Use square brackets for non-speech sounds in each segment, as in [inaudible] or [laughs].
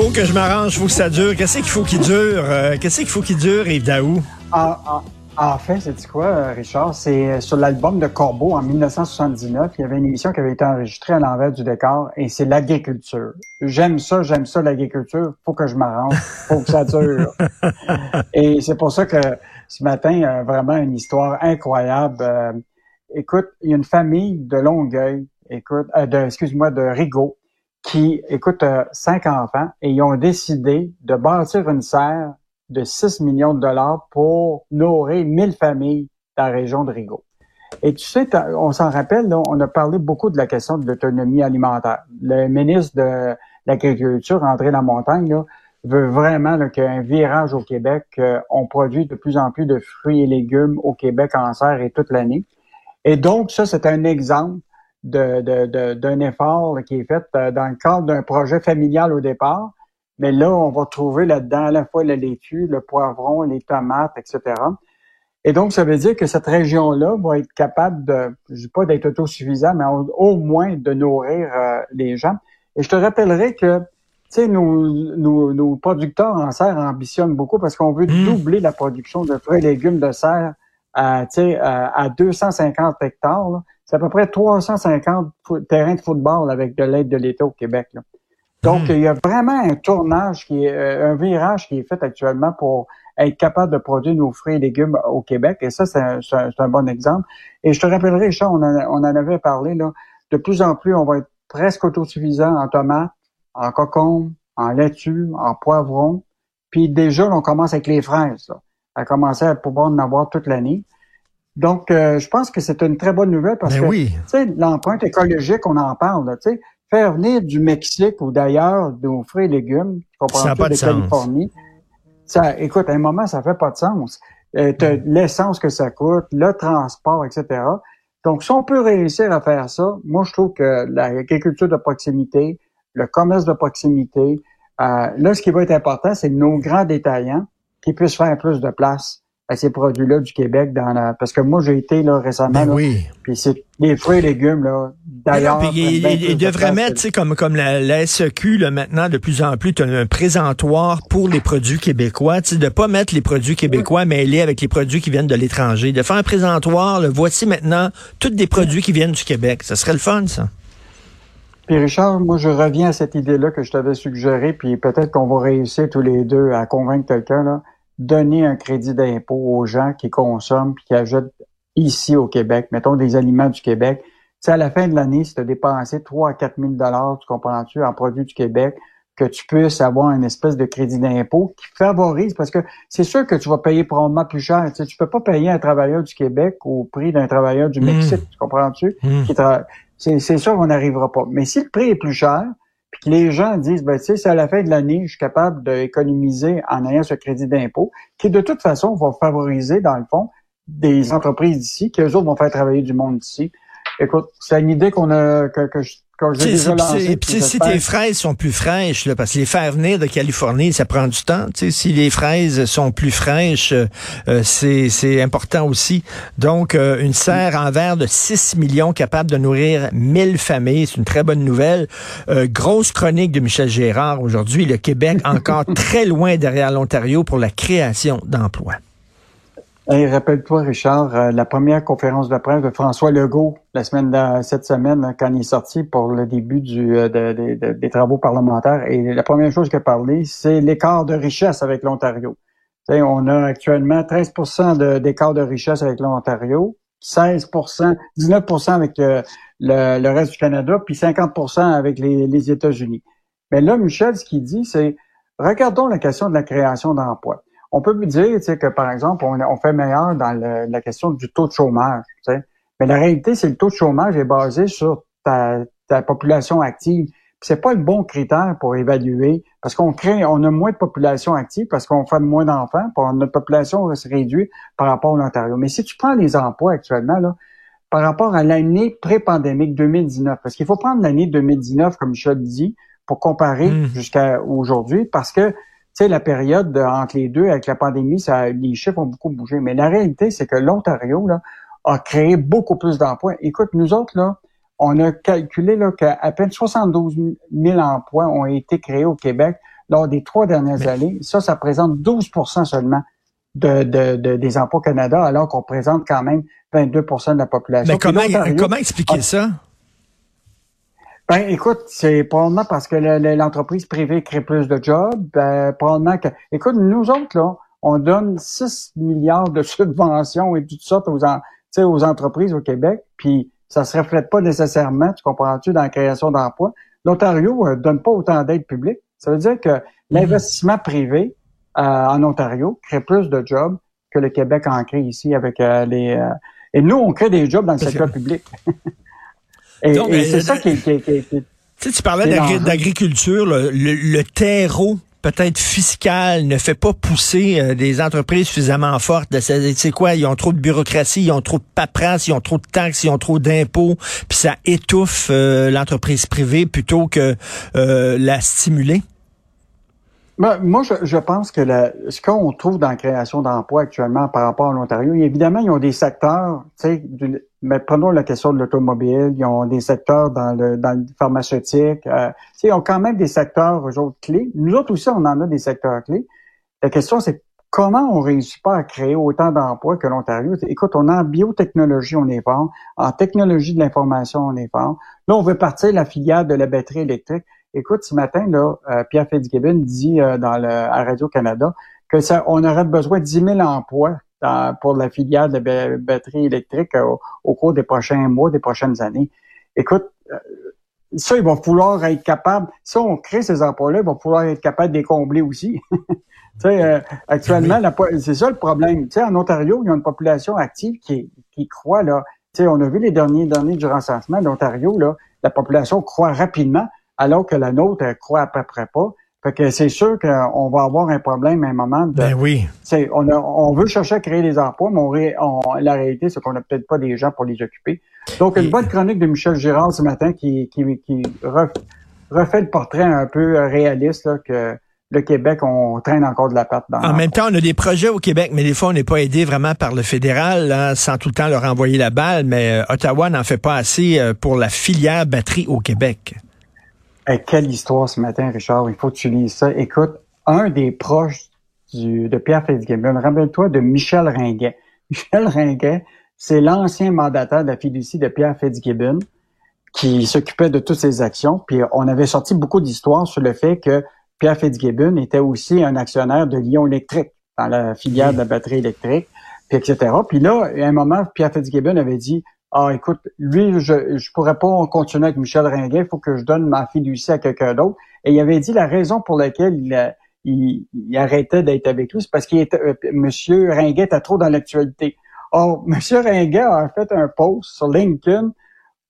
Faut que je m'arrange, faut que ça dure. Qu'est-ce qu'il faut qu'il dure? Euh, Qu'est-ce qu'il faut qu'il dure, Yves Daou? En, en- en fait, c'est quoi, euh, Richard? C'est euh, sur l'album de Corbeau en 1979. Il y avait une émission qui avait été enregistrée à l'envers du décor et c'est l'agriculture. J'aime ça, j'aime ça, l'agriculture. Faut que je m'arrange. Faut que ça dure. [laughs] et c'est pour ça que ce matin, vraiment une histoire incroyable. Écoute, il y a une famille de Longueuil, écoute, euh, de, excuse-moi, de Rigaud, qui, écoute, euh, cinq enfants et ils ont décidé de bâtir une serre de 6 millions de dollars pour nourrir 1000 familles dans la région de Rigaud. Et tu sais, on s'en rappelle, là, on a parlé beaucoup de la question de l'autonomie alimentaire. Le ministre de l'Agriculture, André Lamontagne, là, veut vraiment là, qu'il y ait un virage au Québec. euh, on produit de plus en plus de fruits et légumes au Québec en serre et toute l'année. Et donc, ça, c'est un exemple de, de- de- d'un effort qui est fait euh, dans le cadre d'un projet familial au départ. Mais là, on va trouver là-dedans à la fois la laitue, le poivron, les tomates, etc. Et donc, ça veut dire que cette région-là va être capable de, je dis pas d'être autosuffisant, mais au, au moins de nourrir euh, les gens. Et je te rappellerai que, tu sais, nos, nos, nos producteurs en serre ambitionnent beaucoup parce qu'on veut Mm. doubler la production de fruits et légumes de serre à, à, à 250 hectares. là. C'est à peu près 350 fo- terrains de football avec de l'aide de l'État au Québec. là. Donc, Mm. il y a vraiment un tournage qui est, euh, un virage qui est fait actuellement pour être capable de produire nos fruits et légumes au Québec. Et ça, c'est un, c'est un- c'est un bon exemple. Et je te rappellerai, Richard, on en, on en avait parlé, là, de plus en plus, on va être presque autosuffisant en tomates, en cocombes, en laitue, en poivrons. Puis déjà, on commence avec les fraises, là, à commencer à pouvoir en avoir toute l'année. Donc, euh, je pense que c'est une très bonne nouvelle parce Ben que oui. l'empreinte écologique, on en parle, sais, faire venir du Mexique ou d'ailleurs nos fruits et légumes, Ça a pas de. Californie, ça, écoute, à un moment, ça fait pas de sens. Euh, t'as Mm. l'essence que ça coûte, le transport, etc. Donc, si on peut réussir à faire ça, moi, je trouve que l'agriculture de proximité, le commerce de proximité, euh, là, ce qui va être important, c'est nos grands détaillants qui puissent faire plus de place à ces produits-là du Québec dans la, parce que moi, j'ai été, là, récemment, Ben oui. puis c'est des fruits et légumes, là. D'ailleurs, il, il- de devrait mettre, tu sais, comme, comme la, la SEQ, là, maintenant, de plus en plus, tu as un présentoir pour les produits québécois. Tu sais, de pas mettre les produits québécois mêlés avec les produits qui viennent de l'étranger. De faire un présentoir, là, voici maintenant tous des produits qui viennent du Québec. Ça serait le fun, ça. Puis Richard, moi, je reviens à cette idée-là que je t'avais suggérée, puis peut-être qu'on va réussir tous les deux à convaincre quelqu'un, là. Donner un crédit d'impôt aux gens qui consomment puis qui achètent ici au Québec, mettons des aliments du Québec. Tu sais, à la fin de l'année, si tu as dépensé 3 à 4 000 dollars, tu comprends-tu, en produits du Québec, que tu puisses avoir une espèce de crédit d'impôt qui favorise, parce que c'est sûr que tu vas payer probablement plus cher. Tu sais, tu peux pas payer un travailleur du Québec au prix d'un travailleur du Mm. Mexique, tu comprends-tu? Mm. qui tra- C'est sûr qu'on n'arrivera pas. Mais si le prix est plus cher, puis que les gens disent, ben, tu c'est à la fin de l'année, je suis capable d'économiser en ayant ce crédit d'impôt, qui de toute façon va favoriser, dans le fond, des entreprises d'ici, qui eux autres vont faire travailler du monde d'ici. Écoute, c'est une idée qu'on a, que, je- si- puis tes fraises sont plus fraîches, là, parce que les faire venir de Californie, ça prend du temps. Si les fraises sont plus fraîches, euh, euh, c'est c'est important aussi. Donc, euh, une serre en verre de 6 millions capable de nourrir 1000 familles, c'est une très bonne nouvelle. Euh, grosse chronique de Michel Gérard aujourd'hui. Le Québec [laughs] encore très loin derrière l'Ontario pour la création d'emplois. Rappelle-toi, Richard, euh, la première conférence de presse de François Legault la semaine cette semaine, là, quand il est sorti pour le début du, euh, de- de- de- des travaux parlementaires. Et la première chose qu'il a parlé, c'est l'écart de richesse avec l'Ontario. On a actuellement 13 de- d'écart de, richesse avec l'Ontario, 16 19% avec euh, le, le reste du Canada, puis 50% avec les États-Unis. Mais là, Michel, ce qu'il dit, c'est regardons la question de la création d'emplois. On peut dire tu sais, que, par exemple, on, on fait meilleur dans le- la question du taux de chômage. tu sais. Mais la réalité, c'est que le taux de chômage est basé sur ta, ta population active. C'est pas le bon critère pour évaluer parce qu'on crée, on a moins de population active parce qu'on fait moins d'enfants, notre population se réduit par rapport à l'Ontario. Mais si tu prends les emplois actuellement, là, par rapport à l'année pré-pandémique 2019, parce qu'il faut prendre l'année 2019, comme je le dis, pour comparer Mm. jusqu'à aujourd'hui, parce que sais, la période de- entre les deux, avec la pandémie, ça, les chiffres ont beaucoup bougé. Mais la réalité, c'est que l'Ontario là, a créé beaucoup plus d'emplois. Écoute, nous autres, là, on a calculé là, qu'à peine 72 000 emplois ont été créés au Québec lors des trois dernières années. Ça, ça représente 12% seulement de, de- de- des emplois au Canada, alors qu'on présente quand même 22% de la population. Mais comment, comment expliquer ça? Ben, écoute, c'est probablement parce que le- le- l'entreprise privée crée plus de jobs. Ben, probablement que, écoute, nous autres, là, on donne 6 milliards de [laughs] subventions et toutes sortes aux, en- aux entreprises au Québec, puis ça se reflète pas nécessairement, tu comprends-tu, dans la création d'emplois. L'Ontario euh, donne pas autant d'aide publique. Ça veut dire que l'investissement privé euh, en Ontario crée plus de jobs que le Québec en crée ici avec euh, les... euh, et nous, on crée des jobs dans le secteur public. [laughs] et c'est ça qui, Tu sais, tu parlais d'agriculture, le, le- le terreau peut-être fiscal ne fait pas pousser euh, des entreprises suffisamment fortes. C'est quoi? Ils ont trop de bureaucratie, ils ont trop de paperasse, ils ont trop de taxes, ils ont trop d'impôts, puis ça étouffe euh, l'entreprise privée plutôt que euh, la stimuler. Ben, moi, je, je pense que la- ce qu'on trouve dans la création d'emplois actuellement par rapport à l'Ontario, évidemment, ils ont des secteurs, tu sais, d'une- mais prenons la question de l'automobile, ils ont des secteurs dans le, dans le pharmaceutique, euh, ils ont quand même des secteurs, eux autres, clés. Nous autres aussi, on en a des secteurs clés. La question, c'est comment on réussit pas à créer autant d'emplois que l'Ontario? Écoute, on est en biotechnologie, on est fort. En technologie de l'information, on est fort. Là, on veut partir la filière de la batterie électrique. Écoute, ce matin, là, euh, Pierre Fitzgibbon dit euh, dans le, à Radio-Canada que ça, on aurait besoin de 10 000 emplois dans- pour la filière de la ba- batterie électrique euh, au, au cours des prochains mois, des prochaines années. Écoute, ça, il va falloir être capable, si on crée ces emplois-là, il va falloir être capable de les combler aussi. [laughs] tu sais, euh, actuellement, c'est ça le problème. Tu sais, en Ontario, il y a une population active qui, qui croît, là. Tu sais, on a vu les derniers données du recensement d'Ontario, là, la population croît rapidement, alors que la nôtre, elle croît à peu près pas. Fait que c'est sûr qu'on va avoir un problème à un moment de, Ben oui. on, a- on veut chercher à créer des emplois, mais on ré- on- la réalité, c'est qu'on n'a peut-être pas des gens pour les occuper. Donc, une Et- bonne chronique de Michel Girard ce matin qui, qui, qui ref- refait le portrait un peu réaliste là, que le Québec, on traîne encore de la patte dans En même temps, on a des projets au Québec, mais des fois, on n'est pas aidé vraiment par le fédéral, hein, sans tout le temps leur envoyer la balle. Mais euh, Ottawa n'en fait pas assez euh, pour la filière batterie au Québec. Hey, quelle histoire ce matin, Richard. Il faut que tu lises ça. Écoute, un des proches du, de Pierre Fitzgibbon, rappelle-toi de Michel Ringuet. [laughs] Michel Ringuet, c'est l'ancien mandataire de la fiducie de Pierre Fitzgibbon qui s'occupait de toutes ces actions. Puis on avait sorti beaucoup d'histoires sur le fait que Pierre Fitzgibbon était aussi un actionnaire de Lyon Électrique dans la filière de la batterie électrique, puis etc. Puis là, à un moment, Pierre Fitzgibbon avait dit ah, écoute, lui, je je pourrais pas continuer avec Michel Ringuet, il faut que je donne ma fiducie à quelqu'un d'autre. Et il avait dit la raison pour laquelle il, il arrêtait d'être avec lui, c'est parce qu'il était, euh, Monsieur Ringuet était trop dans l'actualité. Or, [laughs] Monsieur Ringuet a fait un post sur LinkedIn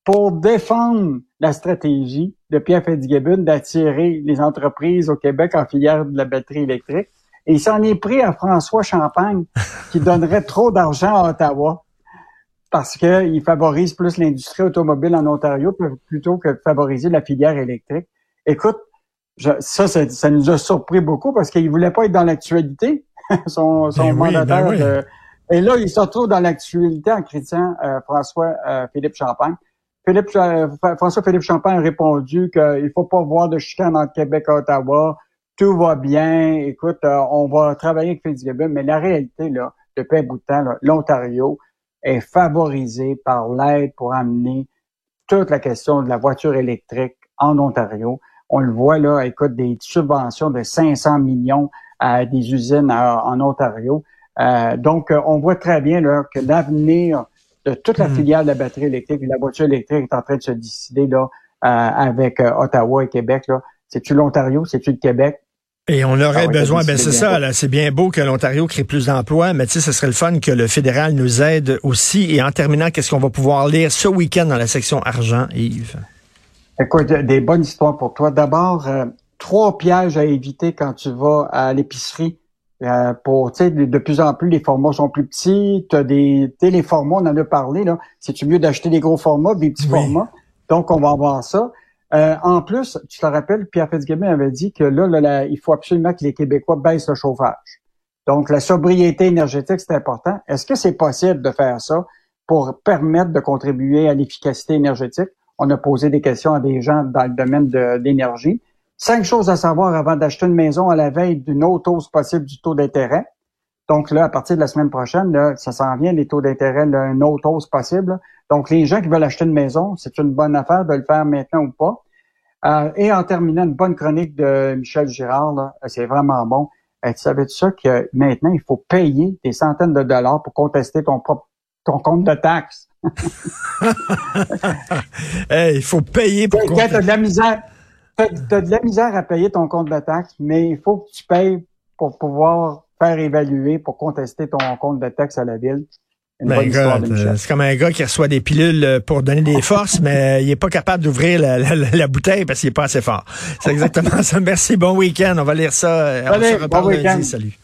pour défendre la stratégie de Pierre Fitzgibbon d'attirer les entreprises au Québec en filière de la batterie électrique. Et il s'en est pris à François Champagne, qui donnerait trop d'argent à Ottawa parce qu'il favorise plus l'industrie automobile en Ontario plutôt que de favoriser la filière électrique. Écoute, je- ça, ça, ça nous a surpris beaucoup parce qu'il voulait pas être dans l'actualité, son, [laughs] son Ben oui, mandataire. ben oui. de- et là, il se retrouve dans l'actualité en critiquant euh, François euh, Philippe Champagne. Philippe, euh, François Philippe Champagne a répondu qu'il faut pas voir de chicane entre Québec et Ottawa. Tout va bien. Écoute, euh, on va travailler avec Fitzgibbon. Mais la réalité, là, depuis un bout de temps, l'Ontario est favorisé par l'aide pour amener toute la question de la voiture électrique en Ontario. On le voit là, écoute, des subventions de 500 millions à des usines à- en Ontario. Euh, donc, euh, on voit très bien là, que l'avenir de toute la Mhm. filière de la batterie électrique et de la voiture électrique est en train de se décider là, euh, avec euh, Ottawa et Québec. Là. C'est-tu l'Ontario? C'est-tu le Québec? Et on aurait Ah oui, besoin, t'as ben c'est ça, là, c'est bien beau que l'Ontario crée plus d'emplois, mais tu sais, ce serait le fun que le fédéral nous aide aussi. Et en terminant, qu'est-ce qu'on va pouvoir lire ce week-end dans la section argent, Yves? Écoute, des bonnes histoires pour toi. D'abord, euh, trois pièges à éviter quand tu vas à l'épicerie. Euh, pour, tu sais, de, plus en plus, les formats sont plus petits. Tu as des, tu sais, les formats, on en a parlé, là. C'est-tu mieux d'acheter des gros formats, des petits Oui. formats? Donc, on va avoir ça. Euh, en plus, tu te rappelles, Pierre Fitzgibbon avait dit que là, là, là, il faut absolument que les Québécois baissent le chauffage. Donc, la sobriété énergétique, c'est important. Est-ce que c'est possible de faire ça pour permettre de contribuer à l'efficacité énergétique? On a posé des questions à des gens dans le domaine de l'énergie. Cinq choses à savoir avant d'acheter une maison à la veille d'une autre hausse possible du taux d'intérêt. Donc là, à partir de la semaine prochaine, là, ça s'en vient, les taux d'intérêt, une autre hausse possible. là. Donc, les gens qui veulent acheter une maison, c'est une bonne affaire de le faire maintenant ou pas. Euh, et en terminant, une bonne chronique de Michel Girard, c'est vraiment bon. Euh, tu savais ça que maintenant, il faut payer des centaines de dollars pour contester ton propre ton compte de taxes? [laughs] Hey, il faut payer pour Quand qu'on- t'as de la misère, t'as, t'as de la misère à payer ton compte de taxes, mais il faut que tu payes pour pouvoir faire évaluer, pour contester ton compte de taxes à la ville. Ben, euh, c'est comme un gars qui reçoit des pilules euh, pour donner des forces, [laughs] mais il est pas capable d'ouvrir la, la- la- la bouteille parce qu'il est pas assez fort. C'est exactement [laughs] ça. Merci, bon week-end. On va lire ça. euh, On Allez, se reparle bon lundi. Salut.